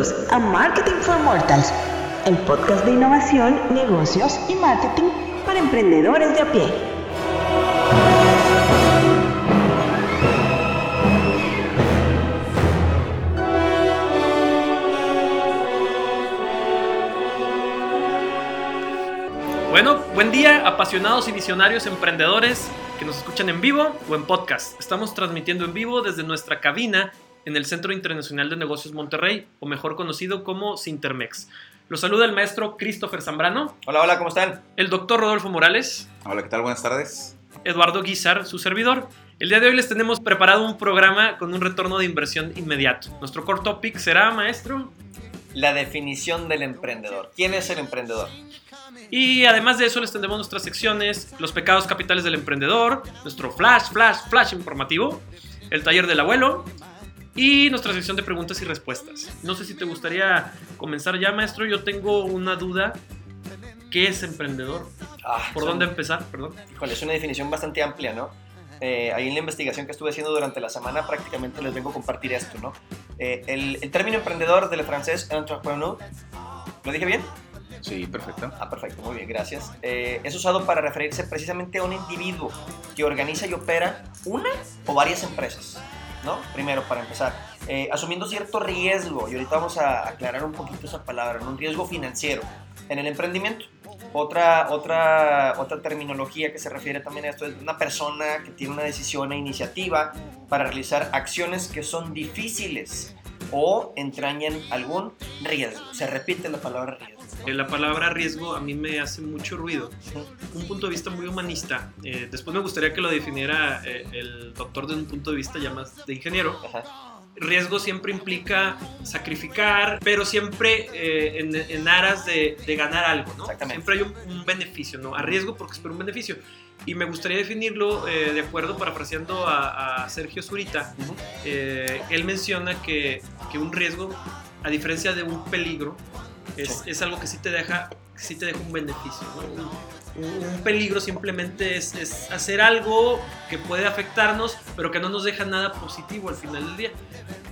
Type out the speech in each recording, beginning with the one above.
A Marketing for Mortals, el podcast de innovación, negocios y marketing para emprendedores de a pie. Bueno, buen día, apasionados y visionarios emprendedores que nos escuchan en vivo o en podcast. Estamos transmitiendo en vivo desde nuestra cabina en el Centro Internacional de Negocios Monterrey, o mejor conocido como Sintermex. Los saluda el maestro Christopher Zambrano, Hola, hola, ¿cómo están? el doctor Rodolfo Morales, Hola, ¿qué tal? Buenas tardes. Eduardo Guizar, su servidor. El día de hoy les tenemos preparado un programa con un retorno de inversión inmediato. Nuestro core topic será, maestro, La definición del emprendedor. ¿Quién es el emprendedor? Y además de eso les tendremos nuestras secciones, los pecados capitales del emprendedor, nuestro flash, flash, flash informativo, el taller del abuelo y nuestra sección de preguntas y respuestas. No sé si te gustaría comenzar ya, maestro. Yo tengo una duda. ¿Qué es emprendedor? Ah, ¿Por son- dónde empezar? Perdón. Híjole, es una definición bastante amplia, ¿no? Eh, ahí en la investigación que estuve haciendo durante la semana prácticamente les vengo a compartir esto, ¿no? Eh, el, el término emprendedor del francés entrepreneur, ¿lo dije bien? Sí, perfecto. Ah, perfecto, muy bien, gracias. Eh, es usado para referirse precisamente a un individuo que organiza y opera una o varias empresas, ¿no? Primero, para empezar, eh, asumiendo cierto riesgo, y ahorita vamos a aclarar un poquito esa palabra, ¿no? un riesgo financiero en el emprendimiento. Otra, otra, otra terminología que se refiere también a esto es una persona que tiene una decisión e iniciativa para realizar acciones que son difíciles o entrañan algún riesgo. Se repite la palabra riesgo. ¿no? Eh, La palabra riesgo a mí me hace mucho ruido. Un punto de vista muy humanista. Eh, después me gustaría que lo definiera eh, el doctor desde un punto de vista ya más de ingeniero. Ajá. Riesgo siempre implica sacrificar, pero siempre eh, en, en aras de, de ganar algo, ¿no? Exactamente. Siempre hay un, un beneficio, ¿no? Arriesgo porque espero un beneficio. Y me gustaría definirlo eh, de acuerdo, parafraseando a, a Sergio Zurita. Eh, él menciona que, que un riesgo, a diferencia de un peligro, es, Sí. es algo que sí te deja, sí te deja un beneficio, ¿no? Un, peligro simplemente es, hacer algo que puede afectarnos, pero que no nos deja nada positivo al final del día.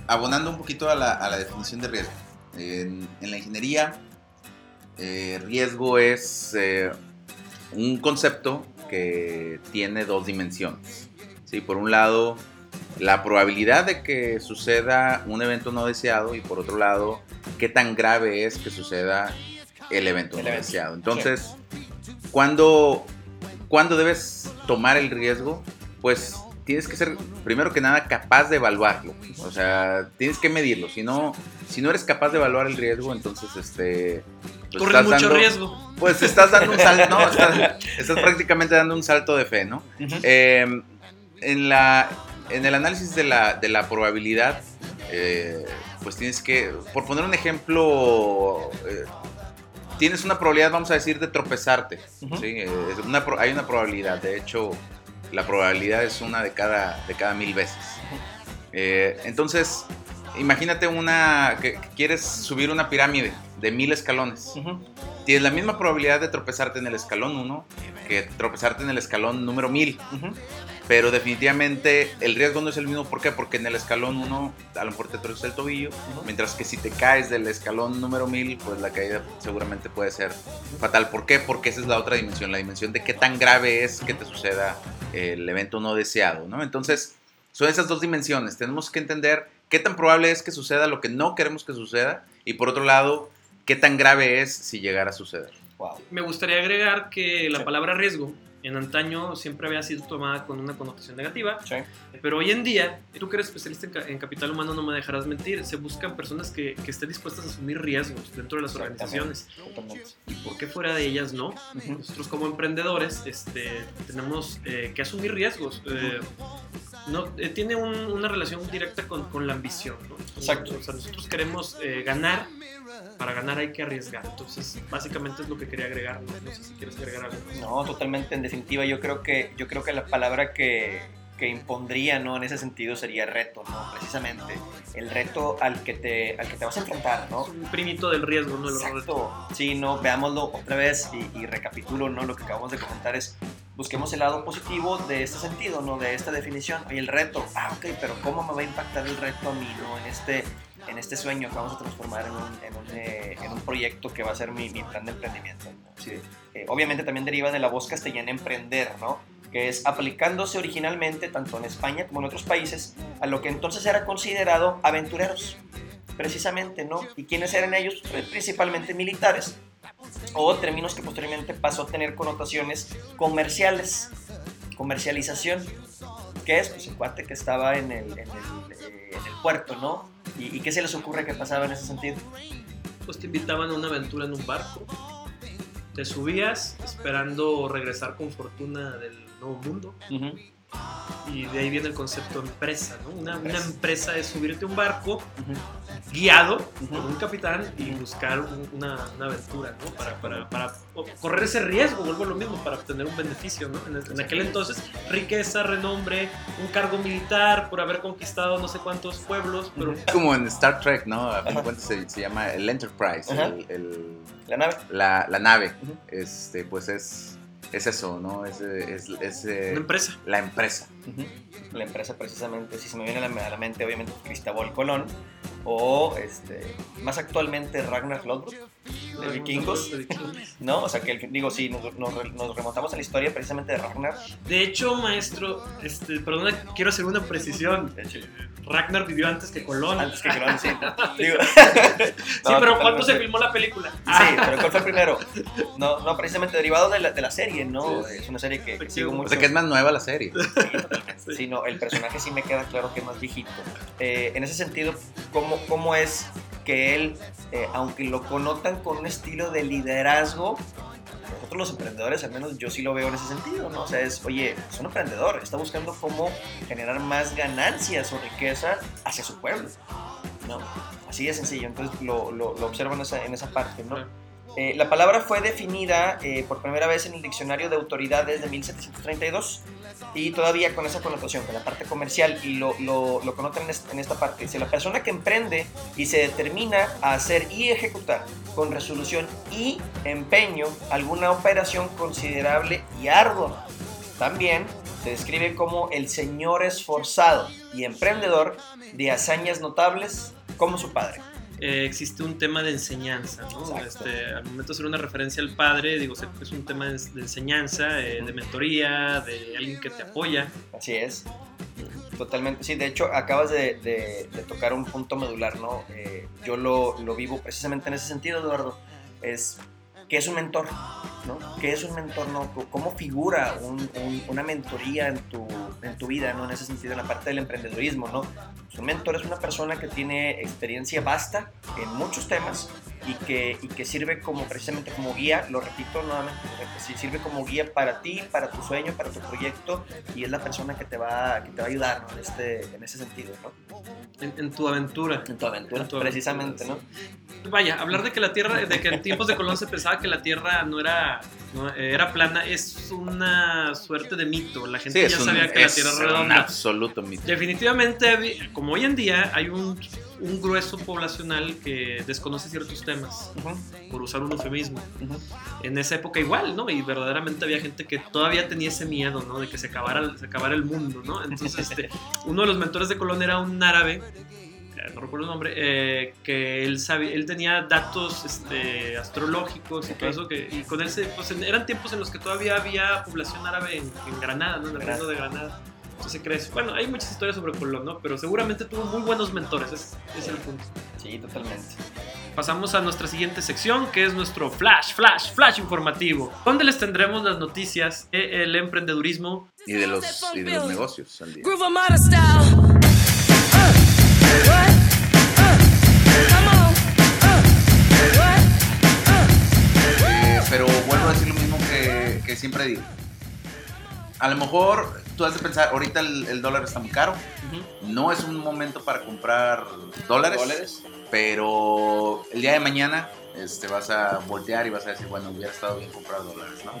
Abonando un poquito a la, a la definición de riesgo. En, en la ingeniería, eh, riesgo es eh, un concepto que tiene dos dimensiones. ¿sí? Por un lado, la probabilidad de que suceda un evento no deseado y por otro lado, qué tan grave es que suceda el evento El evento. Entonces, ¿cuándo, ¿cuándo debes tomar el riesgo? Pues tienes que ser, primero que nada, capaz de evaluarlo. O sea, tienes que medirlo. Si no, si no eres capaz de evaluar el riesgo, entonces, este... pues Corres mucho dando- riesgo. Pues estás dando un salto, no, estás, estás prácticamente dando un salto de fe, ¿no? Eh, en, la, en el análisis de la, de la probabilidad, eh, pues tienes que, por poner un ejemplo, eh, tienes una probabilidad, vamos a decir, de tropezarte. ¿sí? Eh, es una pro- hay una probabilidad, de hecho, la probabilidad es una de cada, de cada mil veces. Eh, entonces, imagínate una que, que quieres subir una pirámide de mil escalones. Tienes la misma probabilidad de tropezarte en el escalón 1 que tropezarte en el escalón número 1000. Ujú. Pero definitivamente el riesgo no es el mismo. ¿Por qué? Porque en el escalón 1 a lo mejor te tropiezas el tobillo. Mientras que si te caes del escalón número 1000, pues la caída seguramente puede ser fatal. ¿Por qué? Porque esa es la otra dimensión. La dimensión de qué tan grave es que te suceda el evento no deseado. ¿no? Entonces, son esas dos dimensiones. Tenemos que entender qué tan probable es que suceda lo que no queremos que suceda. Y por otro lado, qué tan grave es si llegara a suceder. Wow. Me gustaría agregar que la Sí. palabra riesgo en antaño siempre había sido tomada con una connotación negativa, Sí. pero hoy en día, tú que eres especialista en, ca- en capital humano no me dejarás mentir, se buscan personas que, que estén dispuestas a asumir riesgos dentro de las organizaciones. ¿Y por qué fuera de ellas no? Ujú. Nosotros como emprendedores este, tenemos eh, que asumir riesgos. eh, no, eh, tiene un- una relación directa con, con la ambición. ¿no? Exacto. O sea, nosotros queremos eh, ganar. Para ganar hay que arriesgar. Entonces, básicamente es lo que quería agregar. No, No sé si quieres agregar algo. No, totalmente. En definitiva, yo creo que, yo creo que la palabra que, que impondría ¿no? en ese sentido sería reto, ¿no? Precisamente. El reto al que te, al que te vas a enfrentar, ¿no? Es un primito del riesgo, ¿no? Exacto. Sí, no, veámoslo otra vez y, y recapitulo, ¿no? Lo que acabamos de comentar es busquemos el lado positivo de este sentido, ¿no? De esta definición. Y el reto, ah, ok, pero ¿cómo me va a impactar el reto a mí, ¿no? En este, en este sueño que vamos a transformar en un, en un, eh, en un proyecto que va a ser mi, mi plan de emprendimiento. ¿no? Sí, eh, obviamente también deriva de la voz castellana emprender, ¿no? que es aplicándose originalmente tanto en España como en otros países a lo que entonces era considerado aventureros, precisamente, ¿no? ¿Y quiénes eran ellos? Pues, principalmente militares, o términos que posteriormente pasó a tener connotaciones comerciales, comercialización, que es pues, el cuate que estaba en el, en el, eh, en el puerto, ¿no? ¿Y, ¿Y qué se les ocurre que pasaba en ese sentido? Pues te invitaban a una aventura en un barco. Te subías esperando regresar con fortuna del nuevo mundo. Y de ahí viene el concepto empresa, ¿no? Una, una Empresa. es subirte a un barco Ujú. guiado Ujú. por un capitán y buscar un- una, una aventura, ¿no? Para, para, para correr ese riesgo, vuelvo a lo mismo, para obtener un beneficio, ¿no? En, en aquel entonces, riqueza, renombre, un cargo militar por haber conquistado no sé cuántos pueblos, pero. Como en Star Trek, ¿no? A fin de Ajá. cuentas se, se llama el Enterprise, el- el- La nave. la, la nave. Este, pues es, es eso, ¿no? Es, es, es, eh, una empresa. la empresa. La empresa precisamente, si se me viene a la, a la mente obviamente Cristóbal Colón o este, más actualmente Ragnar Lodbrok de vikingos. ¿no? O sea que el- digo, sí, nos, nos re- nos remontamos a la historia precisamente de Ragnar. De hecho, maestro, este, perdona, quiero hacer una precisión. Ragnar vivió antes que Colón. Antes que Colón, sí. Digo, sí, no, pero ¿cuándo se filmó la película? Sí, pero ¿cuál fue primero? No, no, precisamente derivado de la, de la serie, ¿no? Sí. Es una serie que, sigo o O mucho. sea que es más nueva la serie. Sí, no, el personaje sí me queda claro que es más viejito. Eh, en ese sentido, ¿cómo, cómo es que él, eh, aunque lo connotan con un estilo de liderazgo, nosotros los emprendedores, al menos yo sí lo veo en ese sentido, ¿no? O sea, es, oye, es un emprendedor, está buscando cómo generar más ganancias o riqueza hacia su pueblo, ¿no? Así de sencillo, entonces lo, lo, lo observo en esa, en esa parte, ¿no? Eh, la palabra fue definida eh, por primera vez en el diccionario de autoridades de 1732 y todavía con esa connotación, con la parte comercial y lo, lo, lo connotan en, est- en esta parte. Dice, la persona que emprende y se determina a hacer y ejecutar con resolución y empeño alguna operación considerable y ardua. También se describe como el señor esforzado y emprendedor de hazañas notables como su padre. Eh, existe un tema de enseñanza, ¿no? Este, al momento de hacer una referencia al padre, digo, es un tema de, de enseñanza, eh, de mentoría, de alguien que te apoya. Así es. Totalmente. Sí, de hecho, acabas de, de- de tocar un punto medular, ¿no? Eh, yo lo, lo vivo precisamente en ese sentido, Eduardo. Es ¿qué es un mentor? ¿Qué es un mentor? No? ¿Cómo figura un- un- una mentoría en tu, en tu vida, ¿no? En ese sentido, en la parte del emprendedurismo, ¿no? Pues un mentor es una persona que tiene experiencia vasta en muchos temas y que, y que sirve como precisamente como guía, lo repito nuevamente, sirve como guía para ti, para tu sueño, para tu proyecto y es la persona que te va, que te va a ayudar ¿no? en, este, en ese sentido, ¿no? En, en tu aventura. En tu aventura, En tu aventura, precisamente, ¿no? Vaya, hablar de que la Tierra, de que en tiempos de Colón se pensaba que la Tierra no era, no, era plana, es una suerte de mito. La gente Sí, ya un, sabía que la Tierra es un redonda. absoluto mito. Definitivamente, como hoy en día, hay un, un grueso poblacional que desconoce ciertos temas, Ujú, por usar un eufemismo. ujú. En esa época igual, ¿no? Y verdaderamente había gente que todavía tenía ese miedo, ¿no? De que se acabara, se acabara el mundo, ¿no? Entonces, este, uno de los mentores de Colón era un árabe, eh, no recuerdo el nombre, eh, que él, sabía, él tenía datos este, astrológicos y todo eso, que, y con él se, pues, eran tiempos en los que todavía había población árabe en, en Granada, ¿no? En el Granada. reino de Granada. Entonces crees, bueno, hay muchas historias sobre Colón, ¿no? Pero seguramente tuvo muy buenos mentores, ese es el punto. Sí, totalmente. Pasamos a nuestra siguiente sección, que es nuestro flash, flash, flash informativo, donde les tendremos las noticias del emprendedurismo. Y de los, y de los negocios al día. Uh? Uh. Uh? Eh, pero vuelvo a decir lo mismo que, que siempre digo. A lo mejor tú has de pensar, ahorita el, el dólar está muy caro. No es un momento para comprar dólares. ¿Dólares? Pero el día de mañana este, vas a voltear y vas a decir, bueno, hubiera estado bien comprar dólares, ¿no?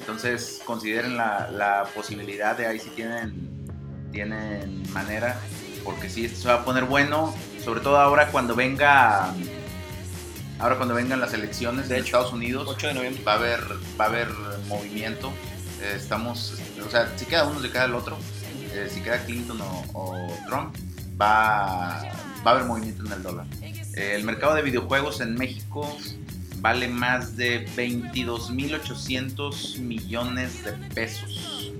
Entonces consideren la, la posibilidad de ahí si tienen, tienen manera, porque sí, esto se va a poner bueno, sobre todo ahora cuando venga, ahora cuando vengan las elecciones De Estados Unidos, 8 de noviembre. va a haber, va a haber movimiento Eh, estamos, o sea, si queda uno, si queda el otro. Eh, si queda Clinton o, o Trump, va, va a haber movimiento en el dólar. Eh, el mercado de videojuegos en México vale más de 22.800 millones de pesos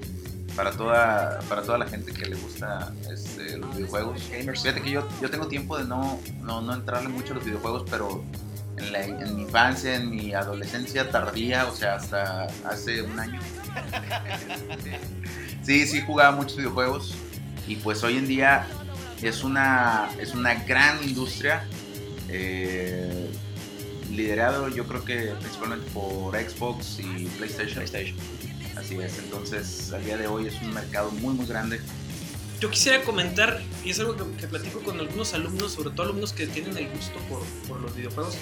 para toda, para toda la gente que le gusta este, los videojuegos. Fíjate que yo, yo tengo tiempo de no, no, no entrarle mucho a los videojuegos, pero en, la- en mi infancia, en mi adolescencia tardía, o sea, hasta hace un año. sí, sí jugaba muchos videojuegos y pues hoy en día es una, es una gran industria. eh, liderado yo creo que principalmente por Xbox y PlayStation. PlayStation. Así es, entonces al día de hoy es un mercado muy muy grande. Yo quisiera comentar, y es algo que, que platico con algunos alumnos, sobre todo alumnos que tienen el gusto por, por los videojuegos,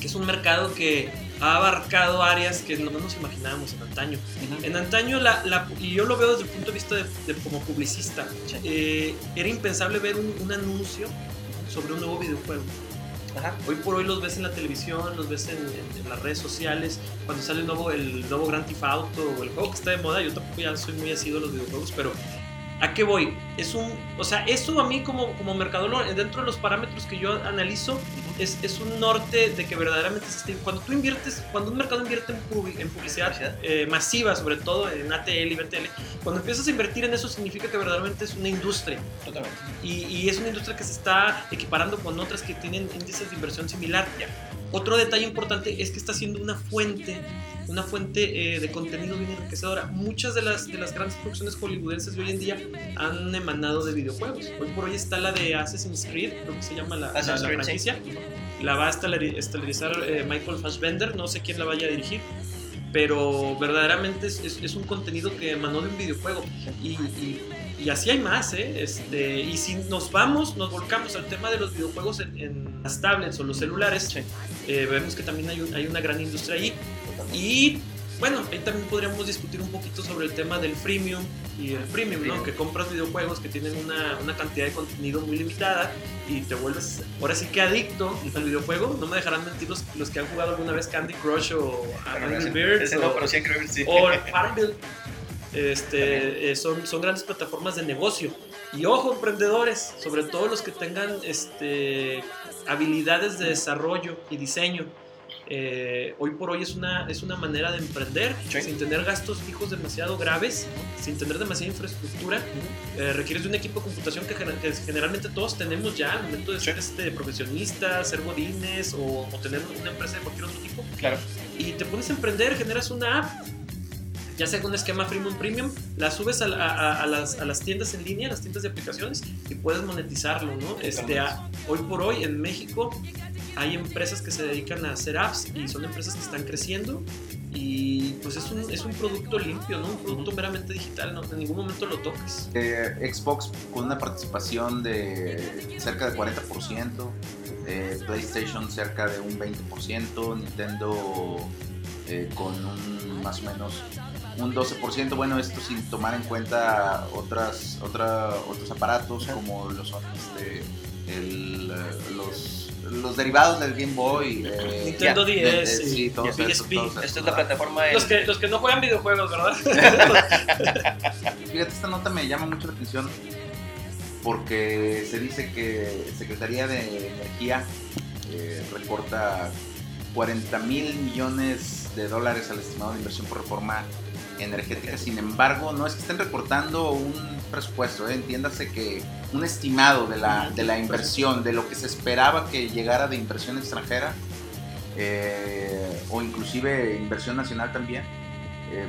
que es un mercado que ha abarcado áreas que no nos imaginábamos en antaño. En antaño, la, la- y yo lo veo desde el punto de vista de, de como publicista, eh, era impensable ver un, un anuncio sobre un nuevo videojuego. Ajá. Hoy por hoy los ves en la televisión, los ves en, en- en las redes sociales, cuando sale el nuevo, el nuevo Grand Theft Auto o el juego que está de moda, yo tampoco ya soy muy asiduo a los videojuegos, pero ¿a qué voy? Es un, o sea, eso a mí como, como mercadólogo, dentro de los parámetros que yo analizo, es, es un norte de que verdaderamente cuando tú inviertes, cuando un mercado invierte en, publi- en publicidad eh, masiva, sobre todo en ATL y BTL, cuando empiezas a invertir en eso significa que verdaderamente es una industria. Totalmente. Y, y es una industria que se está equiparando con otras que tienen índices de inversión similar. Otro detalle importante es que está siendo una fuente, una fuente eh, de contenido bien enriquecedora. Muchas de las, de las grandes producciones hollywoodenses de hoy en día han emanado de videojuegos. Hoy por hoy está la de Assassin's Creed, creo que se llama la, la- la franquicia. La va a estelari- estelarizar eh, Michael Fassbender, no sé quién la vaya a dirigir. Pero verdaderamente es, es- es un contenido que emanó de un videojuego. Y, y- y así hay más, ¿eh? Este, y si nos vamos, nos volcamos al tema de los videojuegos en, en las tablets o los celulares, eh, vemos que también hay, un- hay una gran industria ahí. Y bueno, ahí también podríamos discutir un poquito sobre el tema del freemium y el premium, ¿no? Que compras videojuegos que tienen una, una cantidad de contenido muy limitada y te vuelves ahora sí que adicto al videojuego. No me dejarán mentir los, los que han jugado alguna vez Candy Crush o Angry Birds Ese o, no, pero sí Angry Birds, sí. o Farmville. Este, eh, son, son grandes plataformas de negocio. Y ojo, emprendedores, sobre todo los que tengan este, habilidades de desarrollo y diseño. Eh, hoy por hoy es una, es una manera de emprender Sí. sin tener gastos fijos demasiado graves, sin tener demasiada infraestructura. Eh, requieres de un equipo de computación que, que generalmente todos tenemos ya al momento de ser este, profesionistas, ser godines o, o tener una empresa de cualquier otro tipo Claro. y te pones a emprender, generas una app, ya sea con un esquema freemium premium, la subes a, la- a- a las, a las tiendas en línea, a las tiendas de aplicaciones y puedes monetizarlo, ¿no? Este, a- hoy por hoy en México hay empresas que se dedican a hacer apps y son empresas que están creciendo y pues es un, es un producto limpio, ¿no? Un producto meramente digital, ¿no? En ningún momento lo tocas. Eh, Xbox con una participación de cerca de 40%, eh, PlayStation cerca de un 20%, Nintendo eh, con un más o menos un 12%, bueno, esto sin tomar en cuenta otras, otra, otros aparatos como lo son este, el, los, los derivados del Game Boy, eh, Nintendo ya, 10 de- de- y- sí, todos y PSP. Esta es la plataforma de... Los que, los que no juegan videojuegos, ¿verdad? Fíjate, esta nota me llama mucho la atención porque se dice que Secretaría de Energía eh, reporta 40 mil millones de dólares al estimado de inversión por reforma energética. Sin embargo, no es que estén reportando un presupuesto, ¿eh? entiéndase que un estimado de la, de la inversión, de lo que se esperaba que llegara de inversión extranjera eh, o inclusive inversión nacional también. Eh,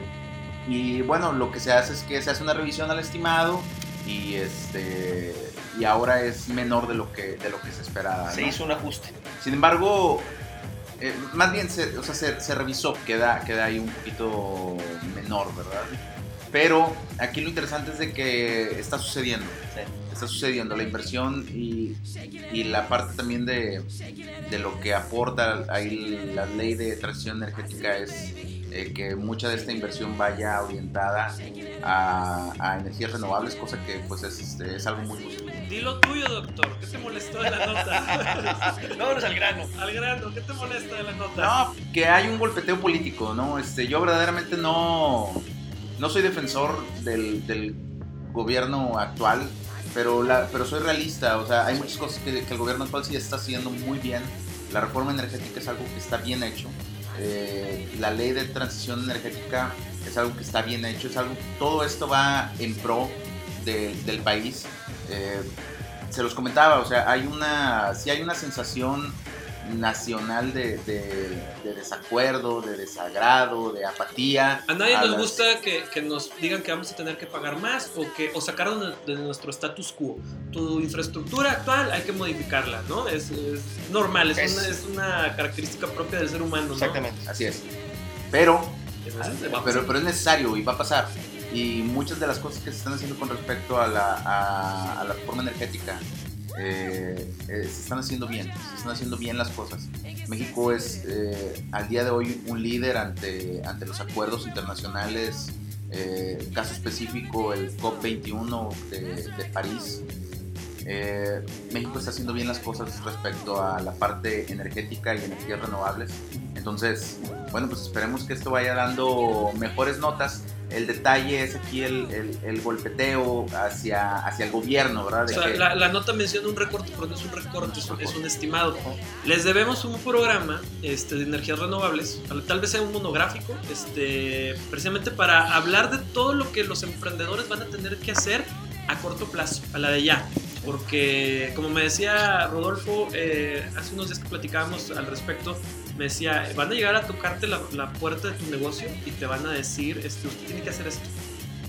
y bueno, lo que se hace es que se hace una revisión al estimado y este y ahora es menor de lo que de lo que se esperaba. Se ¿no? hizo un ajuste. Sin embargo, eh, más bien se, o sea, se, se revisó, queda, queda ahí un poquito menor, ¿verdad? Pero aquí lo interesante es de que está sucediendo, Sí. está sucediendo la inversión y, y la parte también de, de lo que aporta ahí la ley de transición energética es, eh, que mucha de esta inversión vaya orientada a, a energías renovables, cosa que pues es, este, es algo muy positivo. Dilo tuyo, doctor. ¿Qué te molestó de la nota? Vámonos al grano. Al grano, ¿qué te molesta de la nota? No, que hay un golpeteo político, ¿no? Este, yo verdaderamente no, no soy defensor del, del gobierno actual, pero, la, pero soy realista. O sea, hay muchas cosas que, que el gobierno actual sí está haciendo muy bien. La reforma energética es algo que está bien hecho. Eh, la ley de transición energética es algo que está bien hecho. Es algo, todo esto va en pro de- del país. Eh, se los comentaba, o sea, hay una, sí hay una sensación nacional de, de- de desacuerdo, de desagrado, de apatía. A nadie a nos las- gusta que, que nos digan que vamos a tener que pagar más o que o sacarnos de, de nuestro status quo. Tu infraestructura actual hay que modificarla, ¿no? Es, es normal, es, Es- Una, es una característica propia del ser humano, ¿no? Exactamente. Así es. Pero, pero, pero es necesario y va a pasar. Y muchas de las cosas que se están haciendo con respecto a la, a, a la reforma energética eh, eh, se están haciendo bien, se están haciendo bien las cosas. México es eh, al día de hoy un líder ante, ante los acuerdos internacionales, eh, caso específico el COP21 de, de París. México está haciendo bien las cosas respecto a la parte energética y energías renovables. Entonces, bueno, pues esperemos que esto vaya dando mejores notas. El detalle es aquí el, el- el golpeteo hacia, hacia el gobierno, ¿verdad? O De sea, que- la, la nota menciona un recorte, pero no es un recorte, es un, es un estimado. Les debemos un programa este, de energías renovables, tal- tal vez sea un monográfico, este, precisamente para hablar de todo lo que los emprendedores van a tener que hacer a corto plazo, a la de ya. Porque, como me decía Rodolfo, eh, hace unos días que platicábamos al respecto, me decía, van a llegar a tocarte la, la puerta de tu negocio y te van a decir, este, usted tiene que hacer esto.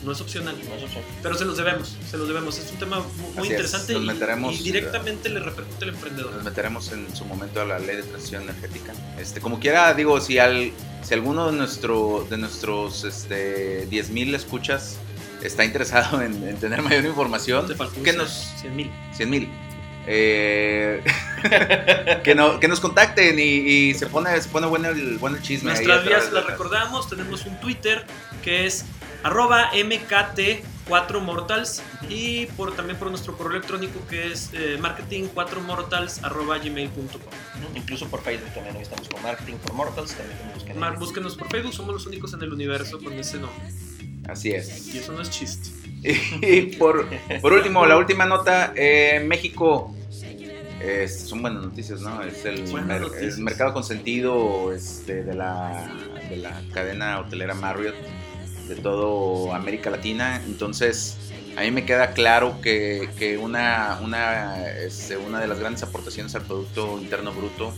No es opcional. No es opción. Pero se los debemos, se los debemos. Es un tema mu- muy, interesante y- meteremos, y, directamente le repercute al emprendedor. nos meteremos en su momento a la ley de transición energética. Este, como quiera, digo, si, al, si alguno de, nuestro, de nuestros este, 10.000 escuchas está interesado en, en tener mayor información, que cien- nos, 100 mil. 100 mil. Eh, que, no, que nos contacten y, y se pone, se pone bueno, el, bueno el chisme. ahí Nuestras vías las recordamos. Tenemos un Twitter que es arroba mkt4mortals y por, también por nuestro correo electrónico que es eh, marketing4mortals arroba gmail.com. Incluso por Facebook también. Hoy estamos con Marketing for Mortals. También ahí. Mar- búsquenos por Facebook, somos los únicos en el universo con ese nombre. Así es. Y eso no es chiste. Y por, por último, la última nota, eh, México, eh, son buenas noticias, ¿no? Es el, mer- mercado consentido este, de, la, de la cadena hotelera Marriott de todo América Latina. Entonces, a mí me queda claro que, que una, una, este, una de las grandes aportaciones al Producto Interno Bruto,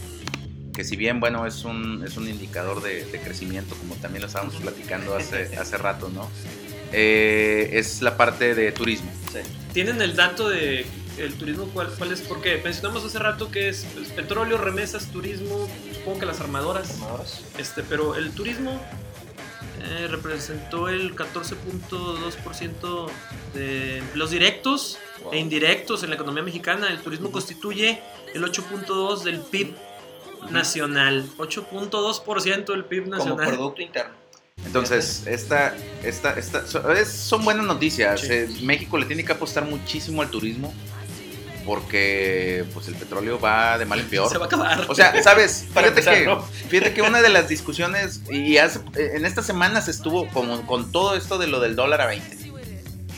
que si bien, bueno, es un, es un indicador de, de crecimiento, como también lo estábamos platicando hace, hace rato, ¿no? Eh, es la parte de turismo. Sí. ¿Tienen el dato de el turismo cuál, cuál es? Porque mencionamos hace rato que es pues, petróleo, remesas, turismo, supongo que las armadoras, Armadoras. este, pero el turismo eh, representó el 14.2% de empleos directos Wow. e indirectos en la economía mexicana. El turismo constituye el 8.2 del PIB nacional, 8.2% del PIB Como nacional. Producto Interno. Entonces, esta, esta, esta, so- es- son buenas noticias. Sí. Eh, México le tiene que apostar muchísimo al turismo porque pues el petróleo va de mal en peor. Se va a acabar. O sea, ¿sabes? Fíjate empezar, que, ¿no? fíjate que una de las discusiones, y hace- en estas semanas estuvo con, con todo esto de lo del dólar a 20.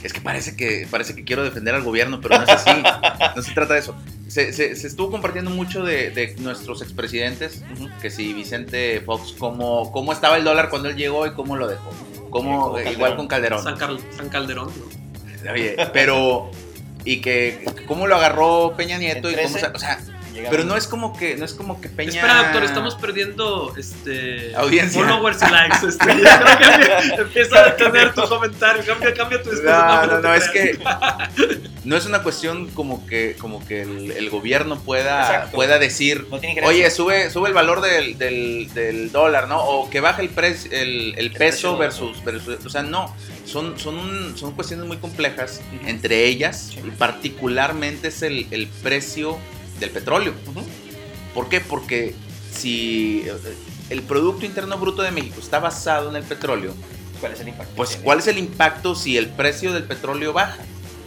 Es que parece que parece que quiero defender al gobierno, pero no es así. no se trata de eso. Se, se- se estuvo compartiendo mucho de, de nuestros expresidentes, Ujú. que si Vicente Fox, cómo, cómo estaba el dólar cuando él llegó y cómo lo dejó. Cómo, como igual con Calderón. San, Carl- San Calderón, ¿no? Oye, pero... Y que cómo lo agarró Peña Nieto y En cómo... 13. sa- O sea, Pero no es como que, no es como que Peña... Espera, doctor, estamos perdiendo este Audiencia. followers y likes. Este, ya creo que empieza a detener tu comentario. Cambia, cambia tu discurso. No, no, no, es que no es una cuestión como que, como que el, el gobierno pueda, Exacto. pueda decir, No tiene gerencia. oye, sube, sube el valor del, del, del dólar, ¿no? O que baje el, pre- el, el peso precio versus, versus- O sea, no. Son, son, un- son cuestiones muy complejas. Entre ellas, y particularmente es el, el precio del petróleo. Ujú. ¿Por qué? Porque si. eh, el Producto Interno Bruto de México está basado en el petróleo, ¿Cuál es el impacto? pues? ¿cuál es el impacto si el precio del petróleo baja?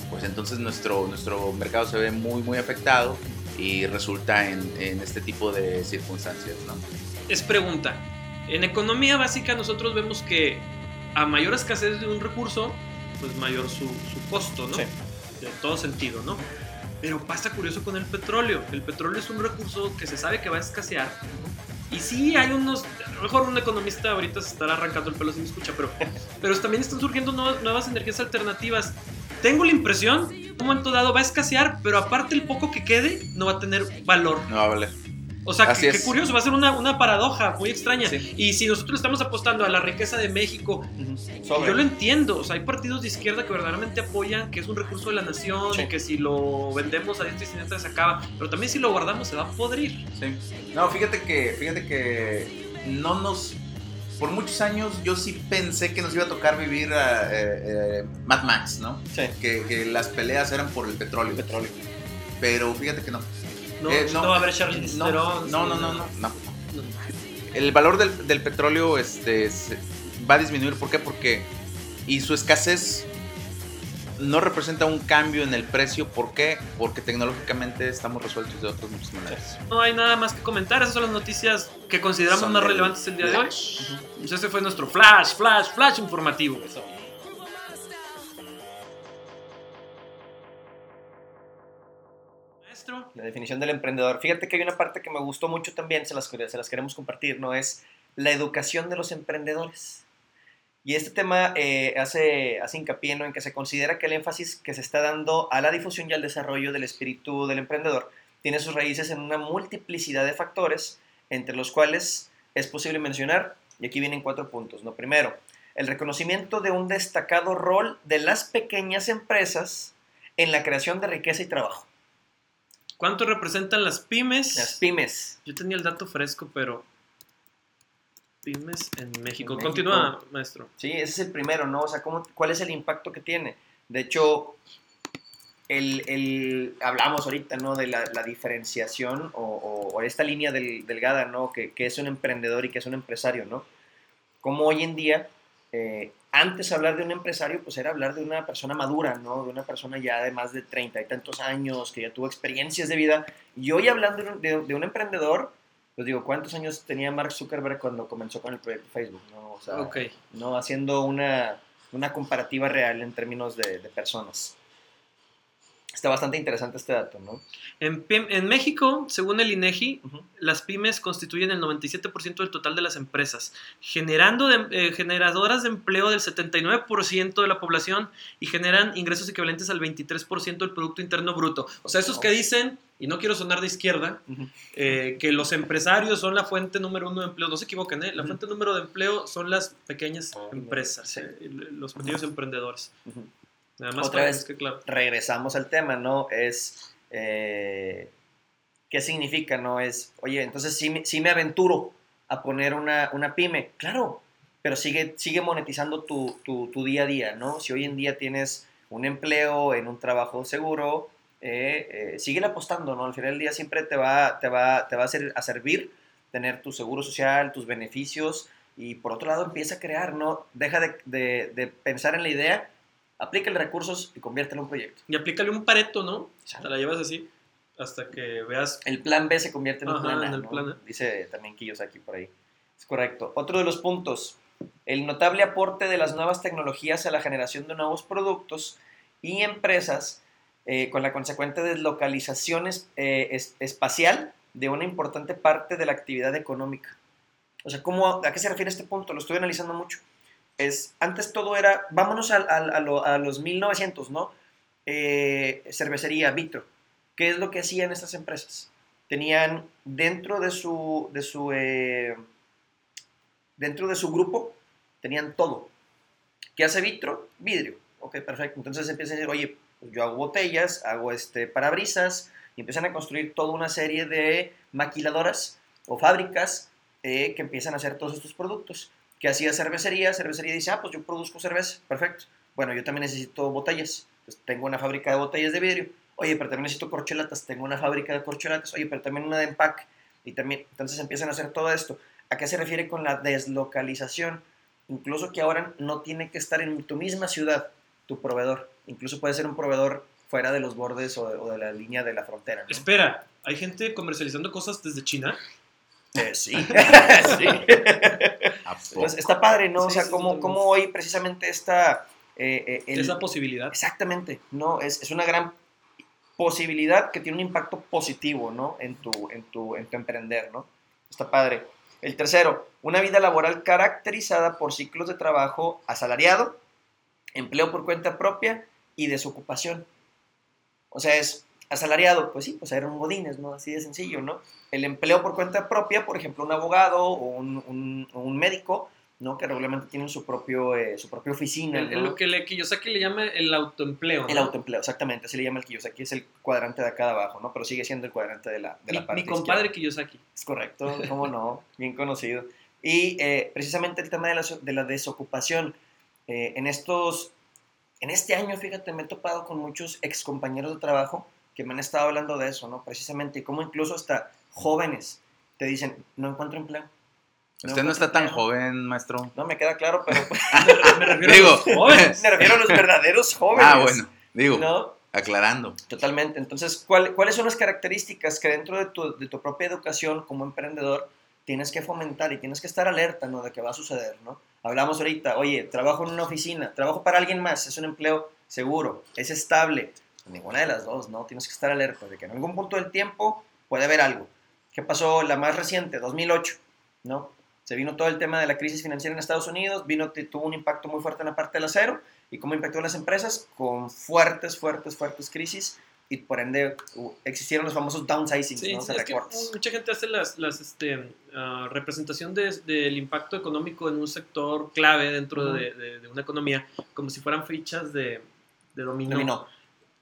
Pues entonces nuestro, nuestro mercado se ve muy, muy afectado y resulta en, en este tipo de circunstancias, ¿no? Es pregunta. En economía básica nosotros vemos que a mayor escasez de un recurso, pues mayor su, su costo, ¿no? Sí. De todo sentido, ¿no? Pero pasa curioso con el petróleo. El petróleo es un recurso que se sabe que va a escasear. Y sí hay unos, a lo mejor un economista ahorita se estará arrancando el pelo si me escucha, pero, pero también están surgiendo nuevas, nuevas energías alternativas. Tengo la impresión, un momento dado va a escasear, pero aparte el poco que quede no va a tener valor. No va a valer. O sea, Así qué, qué es. curioso, va a ser una, una paradoja muy extraña. Sí. Y si nosotros estamos apostando a la riqueza de México, yo lo entiendo, o sea, hay partidos de izquierda que verdaderamente apoyan que es un recurso de la nación, Sí. y que si lo vendemos a diestra y siniestra se acaba, pero también si lo guardamos se va a podrir. Sí. No, fíjate que, fíjate que no nos... Por muchos años yo sí pensé que nos iba a tocar vivir a, eh, eh, Mad Max, ¿no? Sí. Que, que las peleas eran por el petróleo. Petróleo. Pero fíjate que no. No, Eh, no, va a haber Charlize no, Theron, no, no, no, no, no. El valor del, del petróleo este, se- va a disminuir. ¿Por qué? Porque... Y su escasez no representa un cambio en el precio. ¿Por qué? Porque tecnológicamente estamos resueltos de otras muchas maneras. No hay nada más que comentar, esas son las noticias que consideramos Son más relevantes el día de hoy. Pues ese fue nuestro flash, flash, flash informativo. La definición del emprendedor. Fíjate que hay una parte que me gustó mucho también, se las, se las queremos compartir, ¿no? Es la educación de los emprendedores. Y este tema eh, hace, hace hincapié ¿no? en que se considera que el énfasis que se está dando a la difusión y al desarrollo del espíritu del emprendedor tiene sus raíces en una multiplicidad de factores, entre los cuales es posible mencionar, y aquí vienen cuatro puntos. ¿no? Primero, el reconocimiento de un destacado rol de las pequeñas empresas en la creación de riqueza y trabajo. ¿Cuánto representan las pymes? Las pymes. Yo tenía el dato fresco, pero pymes en México. En Continúa, México. maestro. Sí, ese es el primero, ¿no? O sea, ¿cómo, ¿cuál es el impacto que tiene? De hecho, el, el- hablamos ahorita, ¿no? De la, la diferenciación o, o- o esta línea del- delgada, ¿no? Que, que es un emprendedor y que es un empresario, ¿no? Como hoy en día, eh, antes hablar de un empresario, pues era hablar de una persona madura, ¿no? De una persona ya de más de treinta y tantos años, que ya tuvo experiencias de vida. Y hoy hablando de un, de- de un emprendedor, pues digo, ¿cuántos años tenía Mark Zuckerberg cuando comenzó con el proyecto Facebook, ¿no? O sea, Ok. ¿no? haciendo una, una comparativa real en términos de, de personas. Está bastante interesante este dato, ¿no? En, en México, según el INEGI, Ujú. las pymes constituyen el 97% del total de las empresas, generando de- eh, generadoras de empleo del 79% de la población y generan ingresos equivalentes al 23% del Producto Interno Bruto. O sea, esos que dicen, y no quiero sonar de izquierda, eh, que los empresarios son la fuente número uno de empleo. No se equivoquen, ¿eh? La Ujú. fuente número de empleo son las pequeñas Ah, empresas, sí. eh, los pequeños emprendedores. Ujú. Nada más Otra vez. que claro. Regresamos al tema, ¿no? Es, eh, ¿qué significa, no? Es, oye, entonces sí, me- sí me aventuro a poner una, una pyme, claro, pero sigue, sigue monetizando tu, tu, tu día a día, ¿no? Si hoy en día tienes un empleo en un trabajo seguro, eh, eh, sigue apostando, ¿no? Al final del día siempre te va, te va, te va a, ser- a servir tener tu seguro social, tus beneficios, y por otro lado empieza a crear, ¿no? Deja de, de- de pensar en la idea, aplícale recursos y conviértelo en un proyecto. Y aplícale un pareto, ¿no? Exacto. Te la llevas así hasta que veas El plan B se convierte en un plan A, en el ¿no? plan A. Dice también Kiyosaki por ahí. Es correcto. Otro de los puntos, el notable aporte de las nuevas tecnologías a la generación de nuevos productos y empresas eh, con la consecuente deslocalización es- eh, es- espacial de una importante parte de la actividad económica. O sea, ¿cómo, ¿a qué se refiere este punto? Lo estoy analizando mucho. Es, antes todo era, vámonos al- al- a, lo- a los 1900, ¿no? Eh, cervecería, Vitro. ¿Qué es lo que hacían estas empresas? Tenían dentro de su, de su, eh, dentro de su grupo, tenían todo. ¿Qué hace Vitro? Vidrio. Ok, perfecto. Entonces empiezan a decir, oye, pues yo hago botellas, hago este parabrisas, y empiezan a construir toda una serie de maquiladoras o fábricas eh, que empiezan a hacer todos estos productos. ¿Qué hacía cervecería? Cervecería dice, ah, pues yo produzco cerveza, perfecto. Bueno, yo también necesito botellas. Pues tengo una fábrica de botellas de vidrio. Oye, pero también necesito corcholatas. Tengo una fábrica de corcholatas. Oye, pero también una de empaque. Y también, entonces empiezan a hacer todo esto. ¿A qué se refiere con la deslocalización? Incluso que ahora no tiene que estar en tu misma ciudad tu proveedor. Incluso puede ser un proveedor fuera de los bordes o de, o de la línea de la frontera. ¿no? Espera, ¿hay gente comercializando cosas desde China? Eh, sí. sí. Pues está padre, ¿no? o Sí, sea, sí, como, como hoy precisamente esta... eh, eh, el- Esa posibilidad. Exactamente, ¿no? Es, es una gran posibilidad que tiene un impacto positivo, ¿no? En tu, en tu, en tu emprender, ¿no? Está padre. El tercero, una vida laboral caracterizada por ciclos de trabajo asalariado, empleo por cuenta propia y desocupación. O sea, es asalariado, pues sí, pues era un godines, ¿no? Así de sencillo, ¿no? El empleo por cuenta propia, por ejemplo, un abogado o un, un- médico, ¿no? Que regularmente tienen su, propio, eh, su propia oficina. El- el- ¿no? lo que le Kiyosaki le llama el autoempleo. El autoempleo, exactamente, así le llama el Kiyosaki, es el cuadrante de acá de abajo, ¿no? Pero sigue siendo el cuadrante de la, de la Mi, parte mi compadre izquierda. Kiyosaki. Es correcto, cómo no, bien conocido. Y eh, precisamente el tema de la, de la desocupación, eh, en estos, en este año, fíjate, me he topado con muchos ex compañeros de trabajo que me han estado hablando de eso, ¿no? Precisamente, y cómo incluso hasta jóvenes te dicen, no encuentro empleo. Usted no está tan empleo". joven, maestro. No me queda claro, pero Me refiero Digo, a los jóvenes. me refiero a los verdaderos jóvenes. Ah, bueno, digo, ¿No? aclarando. Totalmente. Entonces, ¿cuál- ¿cuáles son las características que dentro de tu, de tu propia educación como emprendedor tienes que fomentar y tienes que estar alerta, ¿no? De que va a suceder, ¿no? Hablamos ahorita, oye, trabajo en una oficina, trabajo para alguien más, es un empleo seguro, es estable. Ninguna de las dos, ¿no? Tienes que estar alerta de que en algún punto del tiempo puede haber algo. ¿Qué pasó la más reciente, 2008, ¿no? Se vino todo el tema de la crisis financiera en Estados Unidos, vino, tuvo un impacto muy fuerte en la parte del acero, y cómo impactó a las empresas con fuertes, fuertes, fuertes crisis y por ende existieron los famosos downsizing, Sí, ¿no? Sea, es que mucha gente hace las, las este, ah, representación de- del impacto económico en un sector clave dentro Ujú. de, de- de una economía como si fueran fichas de, de dominó. Dominó.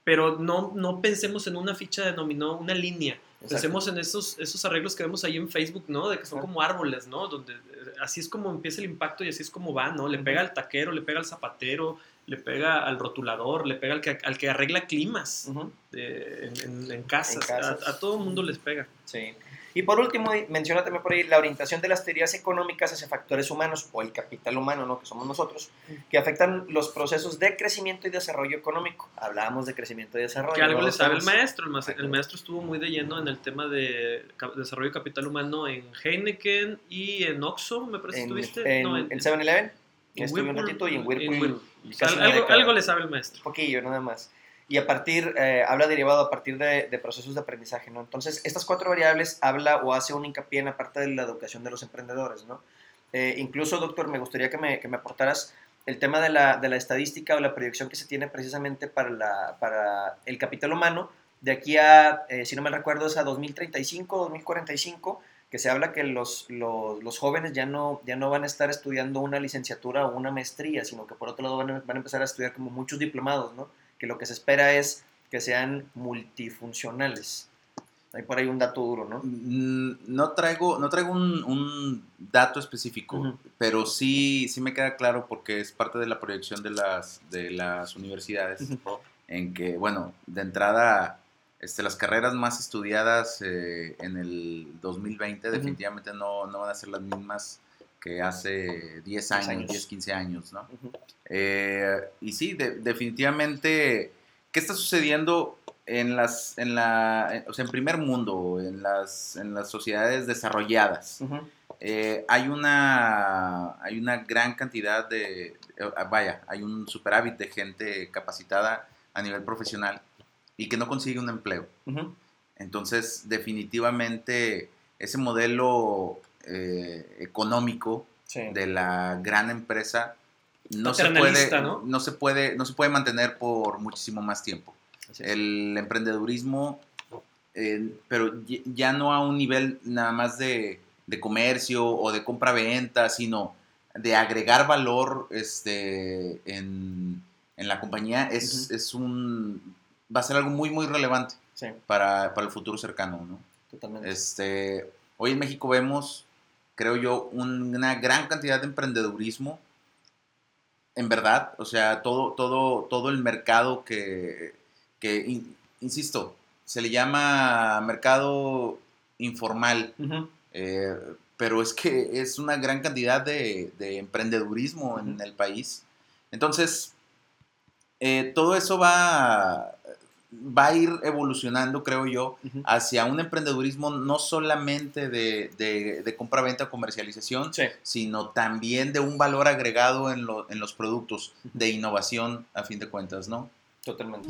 Pero no, no pensemos en una ficha de dominó, una línea. Exacto. Pensemos en esos, esos arreglos que vemos ahí en Facebook, ¿no? De que son como árboles, ¿no? Donde eh, así es como empieza el impacto y así es como va, ¿no? Le pega al taquero, le pega al zapatero, le pega al rotulador, le pega al que, al que arregla climas de- en, en- en casas. En casas. A, a todo mundo les pega. Sí. Y por último, y menciona también por ahí la orientación de las teorías económicas hacia factores humanos o el capital humano, ¿no? que somos nosotros, que afectan los procesos de crecimiento y desarrollo económico. Hablábamos de crecimiento y desarrollo. Que algo ¿no? le sabe el maestro. El, maestro. el maestro estuvo muy de lleno en el tema de desarrollo de capital humano en Heineken y en Oxxo, me parece que En, estuviste. en, No, en 7-Eleven, en estuve un ratito y en en Whirlpool. Al- una algo, algo le sabe el maestro. poquillo nada más. Y a partir, eh, habla derivado a partir de, de procesos de aprendizaje, ¿no? Entonces, estas cuatro variables habla o hace un hincapié en la parte de la educación de los emprendedores, ¿no? Eh, incluso, doctor, me gustaría que me, que me aportaras el tema de la, de la estadística o la proyección que se tiene precisamente para, la, para el capital humano de aquí a, eh, si no me recuerdo, es a 2035, 2045, que se habla que los, los, los jóvenes ya no, ya no van a estar estudiando una licenciatura o una maestría, sino que por otro lado van a, van a empezar a estudiar como muchos diplomados, ¿no? Que lo que se espera es que sean multifuncionales. Hay por ahí un dato duro, ¿no? Mm, No traigo, no traigo un, un dato específico, pero sí, sí me queda claro porque es parte de la proyección de las, de las universidades, en que, bueno, de entrada, este, las carreras más estudiadas eh, en el 2020 Ujú. definitivamente no, no van a ser las mismas que hace 10 años, años. 10, 15 años, ¿no? Eh, y sí, de- definitivamente, ¿qué está sucediendo en las, en la, en- o sea, en primer mundo, en las, en las sociedades desarrolladas? Eh, hay una, hay una gran cantidad de, eh, vaya, hay un superávit de gente capacitada a nivel profesional y que no consigue un empleo. Entonces, definitivamente, ese modelo eh, económico Sí. de la gran empresa no se puede ¿no? ¿no? se puede no se puede mantener por muchísimo más tiempo el emprendedurismo eh, pero ya no a un nivel nada más de, de comercio o de compra-venta sino de agregar valor este en, en la compañía es, es un va a ser algo muy muy relevante Sí, para, para el futuro cercano ¿no? totalmente. Este, hoy en México vemos, creo yo, un- una gran cantidad de emprendedurismo. En verdad, o sea, todo, todo, todo el mercado que, que in- insisto, se le llama mercado informal. Eh, pero es que es una gran cantidad de, de emprendedurismo en el país. Entonces, eh, todo eso va, va a ir evolucionando, creo yo, hacia un emprendedurismo no solamente de, de, de compra-venta, comercialización, Sí. sino también de un valor agregado en, lo- en los productos, de innovación, a fin de cuentas, ¿no? Totalmente.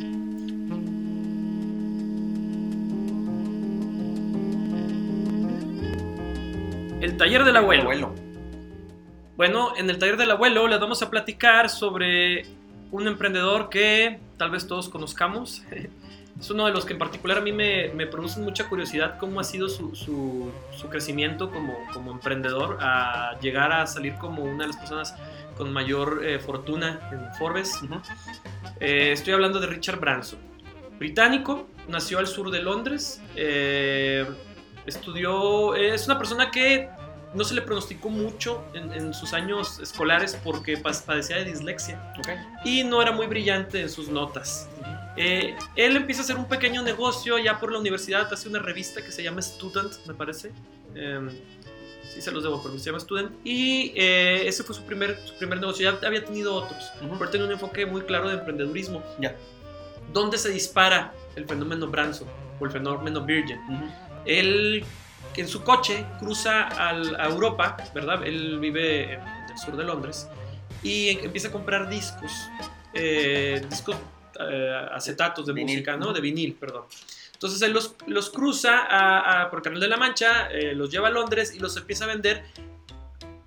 El taller del abuelo. Abuelo. Bueno, en el taller del abuelo les vamos a platicar sobre un emprendedor que tal vez todos conozcamos. Es uno de los que en particular a mí me, me produce mucha curiosidad cómo ha sido su, su- su crecimiento como, como emprendedor a llegar a salir como una de las personas con mayor eh, fortuna en Forbes. Ujú. Eh, estoy hablando de Richard Branson. Británico, nació al sur de Londres, eh, estudió, es una persona que no se le pronosticó mucho en, en sus años escolares porque padecía de dislexia y no era muy brillante en sus notas. Eh, él empieza a hacer un pequeño negocio ya por la universidad, hace una revista que se llama Student, me parece. Em, sí se los debo, pero se llama Student. Y eh, ese fue su primer, su primer negocio. Ya había tenido otros, Ujú. pero tenía un enfoque muy claro de emprendedurismo. Ya. ¿Dónde se dispara el fenómeno Branson o el fenómeno Virgin? Ujú. Él en su coche cruza al- a Europa, ¿verdad? Él vive en el sur de Londres y em- empieza a comprar discos, eh, discos eh, acetatos de Vinil. música, ¿no? De vinil, perdón. Entonces él los, los cruza a, a- por Canal de la Mancha, eh, los lleva a Londres y los empieza a vender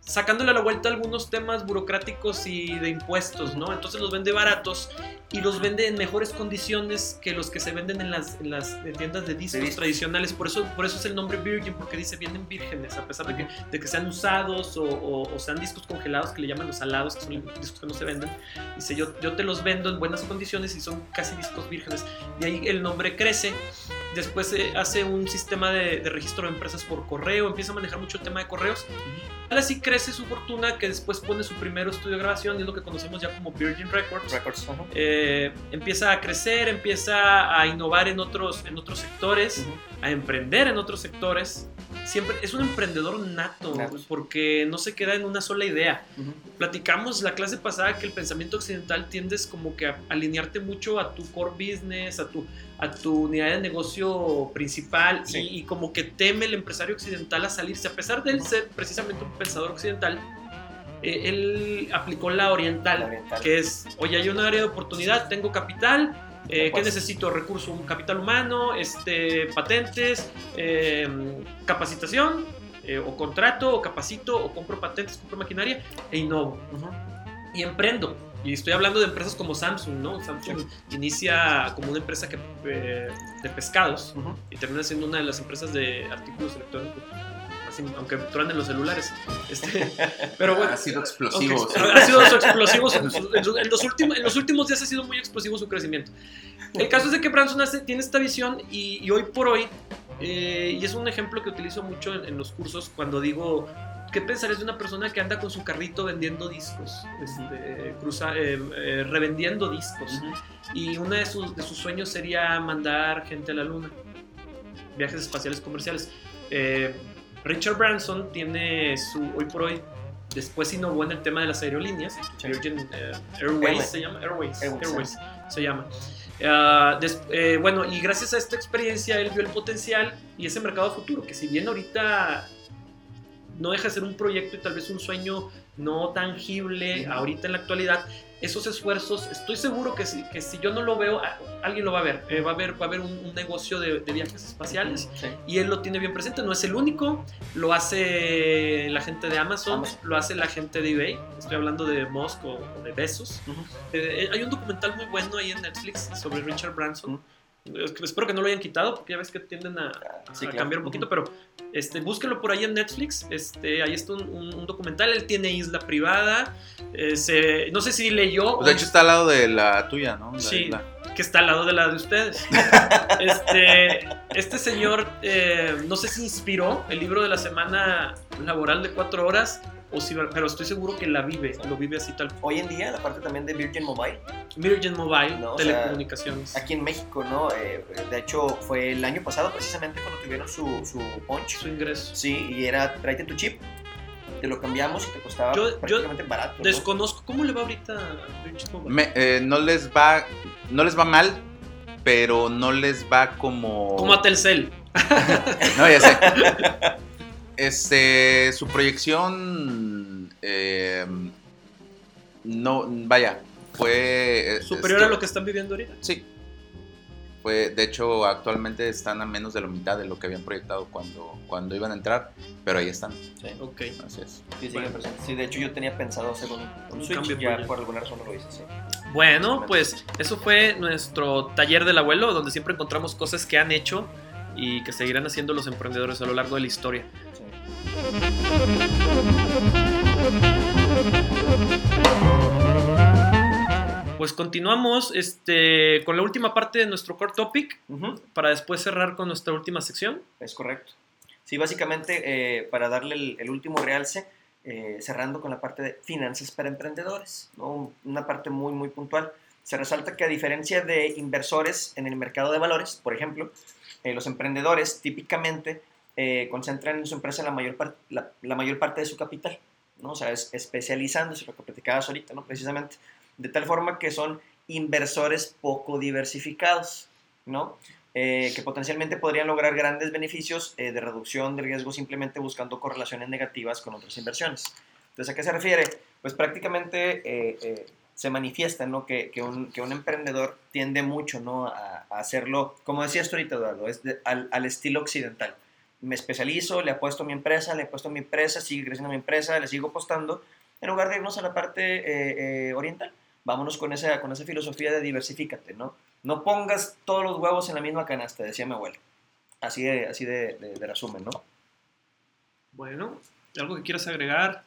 sacándole a la vuelta algunos temas burocráticos y de impuestos, ¿no? Entonces los vende baratos y los vende en mejores condiciones que los que se venden en las, en las tiendas de discos, tradicionales. Por eso, por eso es el nombre Virgin, porque dice vienen vírgenes, a pesar de que, de que sean usados o, o- o sean discos congelados, que le llaman los salados, que son discos que no se venden. Dice, yo, yo te los vendo en buenas condiciones y son casi discos vírgenes. De ahí el nombre crece. Después hace un sistema de, de registro de empresas por correo, empieza a manejar mucho el tema de correos. Tal así crece su fortuna que después pone su primer estudio de grabación y es lo que conocemos ya como Virgin Records. Records. ajá. Eh, empieza a crecer, empieza a innovar en otros, en otros sectores, Ujú. a emprender en otros sectores. Siempre es un emprendedor nato, porque no se queda en una sola idea. Ujú. Platicamos la clase pasada que el pensamiento occidental tiendes como que a alinearte mucho a tu core business, a tu, a tu unidad de negocio principal Sí. y, y como que teme el empresario occidental a salirse. A pesar de él ser precisamente un pensador occidental, eh, él aplicó la oriental, La oriental. que es, oye, hay un área de oportunidad, tengo capital, eh, ¿qué necesito? Recurso, un capital humano, este, patentes, eh, capacitación, eh, o contrato, o capacito, o compro patentes, compro maquinaria, e innovo. Ujú. Y emprendo. Y estoy hablando de empresas como Samsung, ¿no? Samsung inicia como una empresa que, eh, de pescados y termina siendo una de las empresas de artículos electrónicos. Así, aunque truenen los celulares. Este, pero bueno, ha sido explosivo. ex- ha sido explosivo en, los últimos, en los últimos días ha sido muy explosivo su crecimiento. El caso es de que Branson hace- tiene esta visión y, y hoy por hoy, eh, y es un ejemplo que utilizo mucho en, en los cursos cuando digo, ¿qué pensarías de una persona que anda con su carrito vendiendo discos? Este, cruza, eh, eh, revendiendo discos. Y uno de sus, de sus sueños sería mandar gente a la luna. Viajes espaciales comerciales. Eh, Richard Branson tiene su, hoy por hoy, después innovó en el tema de las aerolíneas. Virgin eh, Airways se llama. Airways. Airways, Airways se llama. Des- eh, bueno, y gracias a esta experiencia él vio el potencial y ese mercado futuro, que si bien ahorita no deja de ser un proyecto y tal vez un sueño no tangible ahorita en la actualidad, esos esfuerzos, estoy seguro que si, que si yo no lo veo, alguien lo va a ver. Eh, va a haber, va a haber un, un negocio de, de viajes espaciales Sí. y él lo tiene bien presente. No es el único, lo hace la gente de Amazon, Amazon. lo hace la gente de eBay. Estoy hablando de Musk o, o de Besos. Ujú. Eh, hay un documental muy bueno ahí en Netflix sobre Richard Branson. Espero que no lo hayan quitado porque ya ves que tienden a, Sí, a claro. cambiar un poquito, pero este, búsquenlo por ahí en Netflix. Este, ahí está un, un- un documental. Él tiene isla privada. eh, se- no sé si leyó. Pues de hecho está al lado de la tuya, ¿no? La Sí. isla. Que está al lado de la de ustedes. Este, este señor, eh, no sé si inspiró el libro de la semana laboral de cuatro horas, o si, pero estoy seguro que la vive, lo vive así tal. Hoy en día, la parte también de Virgin Mobile, Virgin Mobile, No, sea, telecomunicaciones. aquí en México, ¿no? Eh, de hecho, fue el año pasado precisamente cuando tuvieron su, su punch. su ingreso. Sí, y era tráete tu chip, te lo cambiamos y te costaba Yo- yo prácticamente barato. ¿no? Desconozco cómo le va ahorita a. Me- eh, no les va no les va mal, pero no les va como Como a Telcel. No, ya sé. Este, su proyección eh, no vaya, fue Superior a lo que están viviendo ahorita. Sí. Fue, de hecho, actualmente están a menos de la mitad de lo que habían proyectado cuando, cuando iban a entrar, pero ahí están. Sí, Ok. Así es. sí, sigue presente. Sí, de hecho yo tenía pensado hacer un, un Un switch, cambio, ya ya. por alguna razón no lo hice, sí. Bueno, pues eso fue nuestro taller del abuelo, donde siempre encontramos cosas que han hecho y que seguirán haciendo los emprendedores a lo largo de la historia. sí. Pues continuamos este, con la última parte de nuestro core topic para después cerrar con nuestra última sección. Es correcto. Sí, básicamente, eh, para darle el, el último realce, eh, cerrando con la parte de finanzas para emprendedores, ¿no? Un- una parte muy, muy puntual. Se resalta que a diferencia de inversores en el mercado de valores, por ejemplo, eh, los emprendedores típicamente concentran en su empresa la mayor, la, la mayor parte de su capital, ¿no? O sea, es especializándose, lo que platicabas ahorita, ¿no? Precisamente, de tal forma que son inversores poco diversificados, ¿no? eh, que potencialmente podrían lograr grandes beneficios eh, de reducción de riesgo simplemente buscando correlaciones negativas con otras inversiones. Entonces, ¿a qué se refiere? Pues prácticamente eh, se manifiesta ¿no? que, que un, que un emprendedor tiende mucho ¿no? a, hacerlo, como decías tú ahorita, Eduardo, al, al estilo occidental. Me especializo, le apuesto mi empresa, le apuesto mi empresa, sigue creciendo mi empresa, le sigo apostando, en lugar de irnos a la parte oriental. Vámonos con esa, con esa filosofía de diversifícate, ¿no? No pongas todos los huevos en la misma canasta, decía mi abuelo. Así de, así de, de- de resumen, ¿no? Bueno, ¿algo que quieras agregar,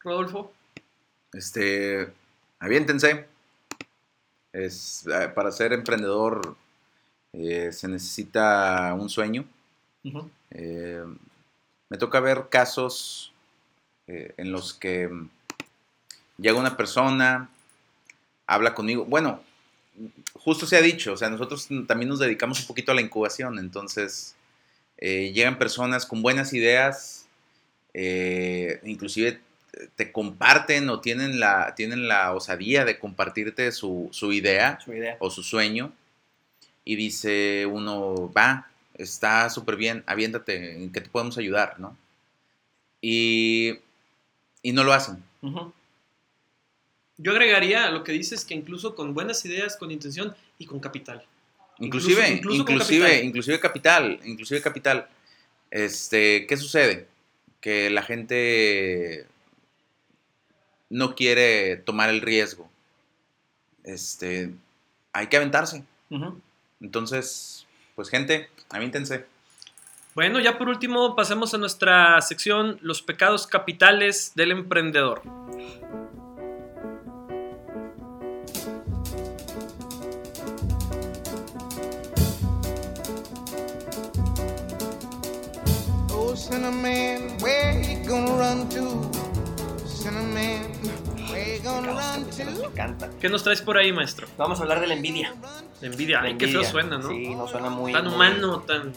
Rodolfo? Este, aviéntense. Es, eh, para ser emprendedor eh, se necesita un sueño. Eh, me toca ver casos eh, en los que mm, llega una persona, habla conmigo. Bueno, justo se ha dicho, o sea, nosotros también nos dedicamos un poquito a la incubación, entonces eh, llegan personas con buenas ideas, eh, inclusive te comparten o tienen la, tienen la osadía de compartirte su, su idea Su idea. o su sueño y dice uno, va, está súper bien, aviéntate, ¿en qué te podemos ayudar? ¿no? Y, y no lo hacen. Yo agregaría a lo que dices que incluso con buenas ideas, con intención y con capital. Inclusive, Incluso- inclusive, incluso con capital. inclusive capital, inclusive capital. Este, ¿qué sucede? Que la gente no quiere tomar el riesgo. Este, hay que aventarse. Entonces, pues gente, aviéntense. Bueno, ya por último pasemos a nuestra sección Los pecados capitales del emprendedor. Cinnamon, where you gonna run to? Cinnamon, where you gonna run to? encanta. ¿Qué nos traes por ahí, maestro? Vamos a hablar de la envidia. La envidia. Ay, qué feo envidia. suena, ¿no? Sí, no suena muy... Tan muy- humano, tan...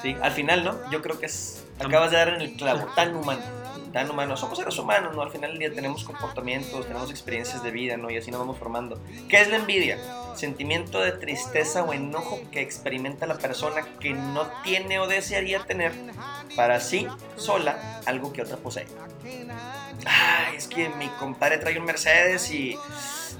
Sí, al final, ¿no? Yo creo que es... Acabas de dar en el clavo, tan humano. Tan humano. Somos seres humanos, ¿no? Al final del día tenemos comportamientos, tenemos experiencias de vida, ¿no? Y así nos vamos formando. ¿Qué es la envidia? Sentimiento de tristeza o enojo que experimenta la persona que no tiene o desearía tener para sí sola algo que otra posee. Ay, es que mi compadre trae un Mercedes y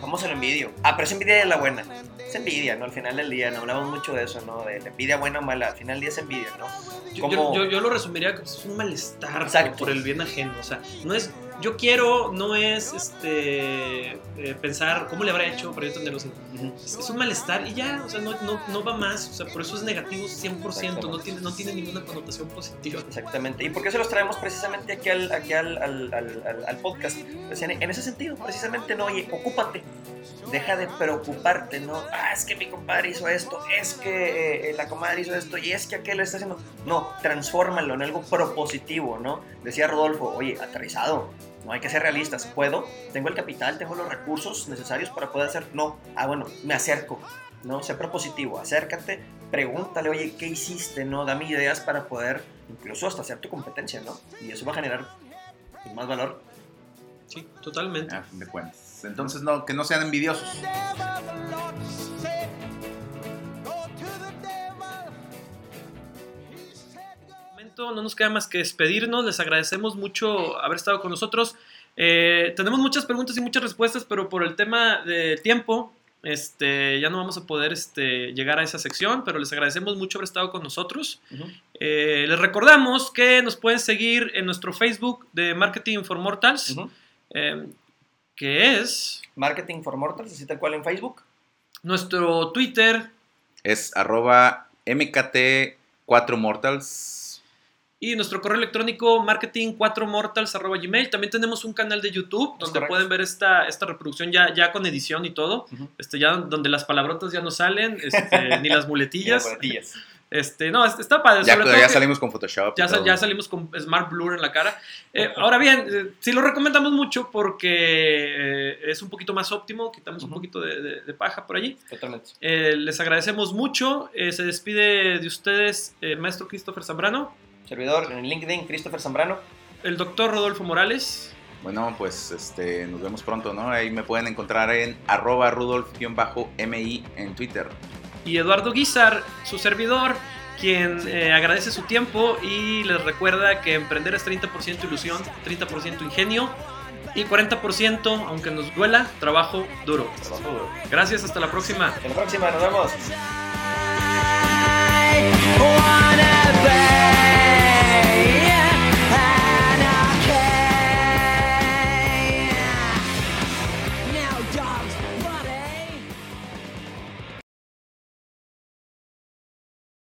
vamos a lo envidio. Ah, pero es envidia de la buena. Es envidia, ¿no? Al final del día, no hablamos mucho de eso, ¿no? De la envidia buena o mala. Al final del día es envidia, ¿no? Yo, yo- yo- yo lo resumiría que es un malestar por el bien ajeno. O sea, no es yo quiero no es este eh, pensar cómo le habrá hecho para yo tenerlo. Es, un malestar y ya, o sea, no, no, no va más, o sea, por eso es negativo 100%, no tiene, no tiene ninguna connotación positiva. Exactamente. ¿Y por qué se los traemos precisamente aquí al, aquí al, al, al- al- al podcast? Pues en, en ese sentido, precisamente, no, oye, ocúpate. Deja de preocuparte, ¿no? Ah, es que mi compadre hizo esto, es que eh, la comadre hizo esto y es que aquel lo está haciendo. No, transfórmalo en algo propositivo, ¿no? Decía Rodolfo, oye, aterrizado, no hay que ser realistas. ¿Puedo? ¿Tengo el capital? ¿Tengo los recursos necesarios para poder hacer? No. Ah, bueno, me acerco, ¿no? Sé propositivo, acércate, pregúntale, oye, ¿qué hiciste? ¿No? Dame ideas para poder incluso hasta hacer tu competencia, ¿no? Y eso va a generar más valor. Sí, totalmente. A fin de cuentas. Entonces, no, que no sean envidiosos. Momento no nos queda más que despedirnos. Les agradecemos mucho haber estado con nosotros. Eh, tenemos muchas preguntas y muchas respuestas, pero por el tema de tiempo, este, ya no vamos a poder este, llegar a esa sección, pero les agradecemos mucho haber estado con nosotros. Eh, les recordamos que nos pueden seguir en nuestro Facebook de Marketing for Mortals, eh, que es Marketing for Mortals, así tal cual en Facebook. nuestro Twitter Es arroba MKT4Mortals. Y nuestro correo electrónico marketing4mortals.gmail. También tenemos un canal de YouTube donde correcto. pueden ver esta, esta reproducción ya, ya con edición y todo. Este, ya donde las palabrotas ya no salen, este, ni las muletillas. Este, no, está padre. Ya, sobre todo ya salimos con Photoshop. ya, ya salimos con Smart Blur en la cara. Eh, ahora bien, eh, sí lo recomendamos mucho porque eh, es un poquito más óptimo, quitamos un poquito de, de- de paja por allí. Totalmente. Les agradecemos mucho. Eh, se despide de ustedes maestro Christopher Zambrano, Servidor en LinkedIn, Christopher Zambrano. el doctor Rodolfo Morales. Bueno, pues este, nos vemos pronto, ¿no? Ahí me pueden encontrar en arroba rudolf-mi en Twitter. y Eduardo Guizar, su servidor, quien eh, agradece su tiempo y les recuerda que emprender es 30% ilusión, 30% ingenio y 40%, aunque nos duela, trabajo duro. Trabajo duro. Gracias, hasta la próxima. Hasta la próxima, nos vemos.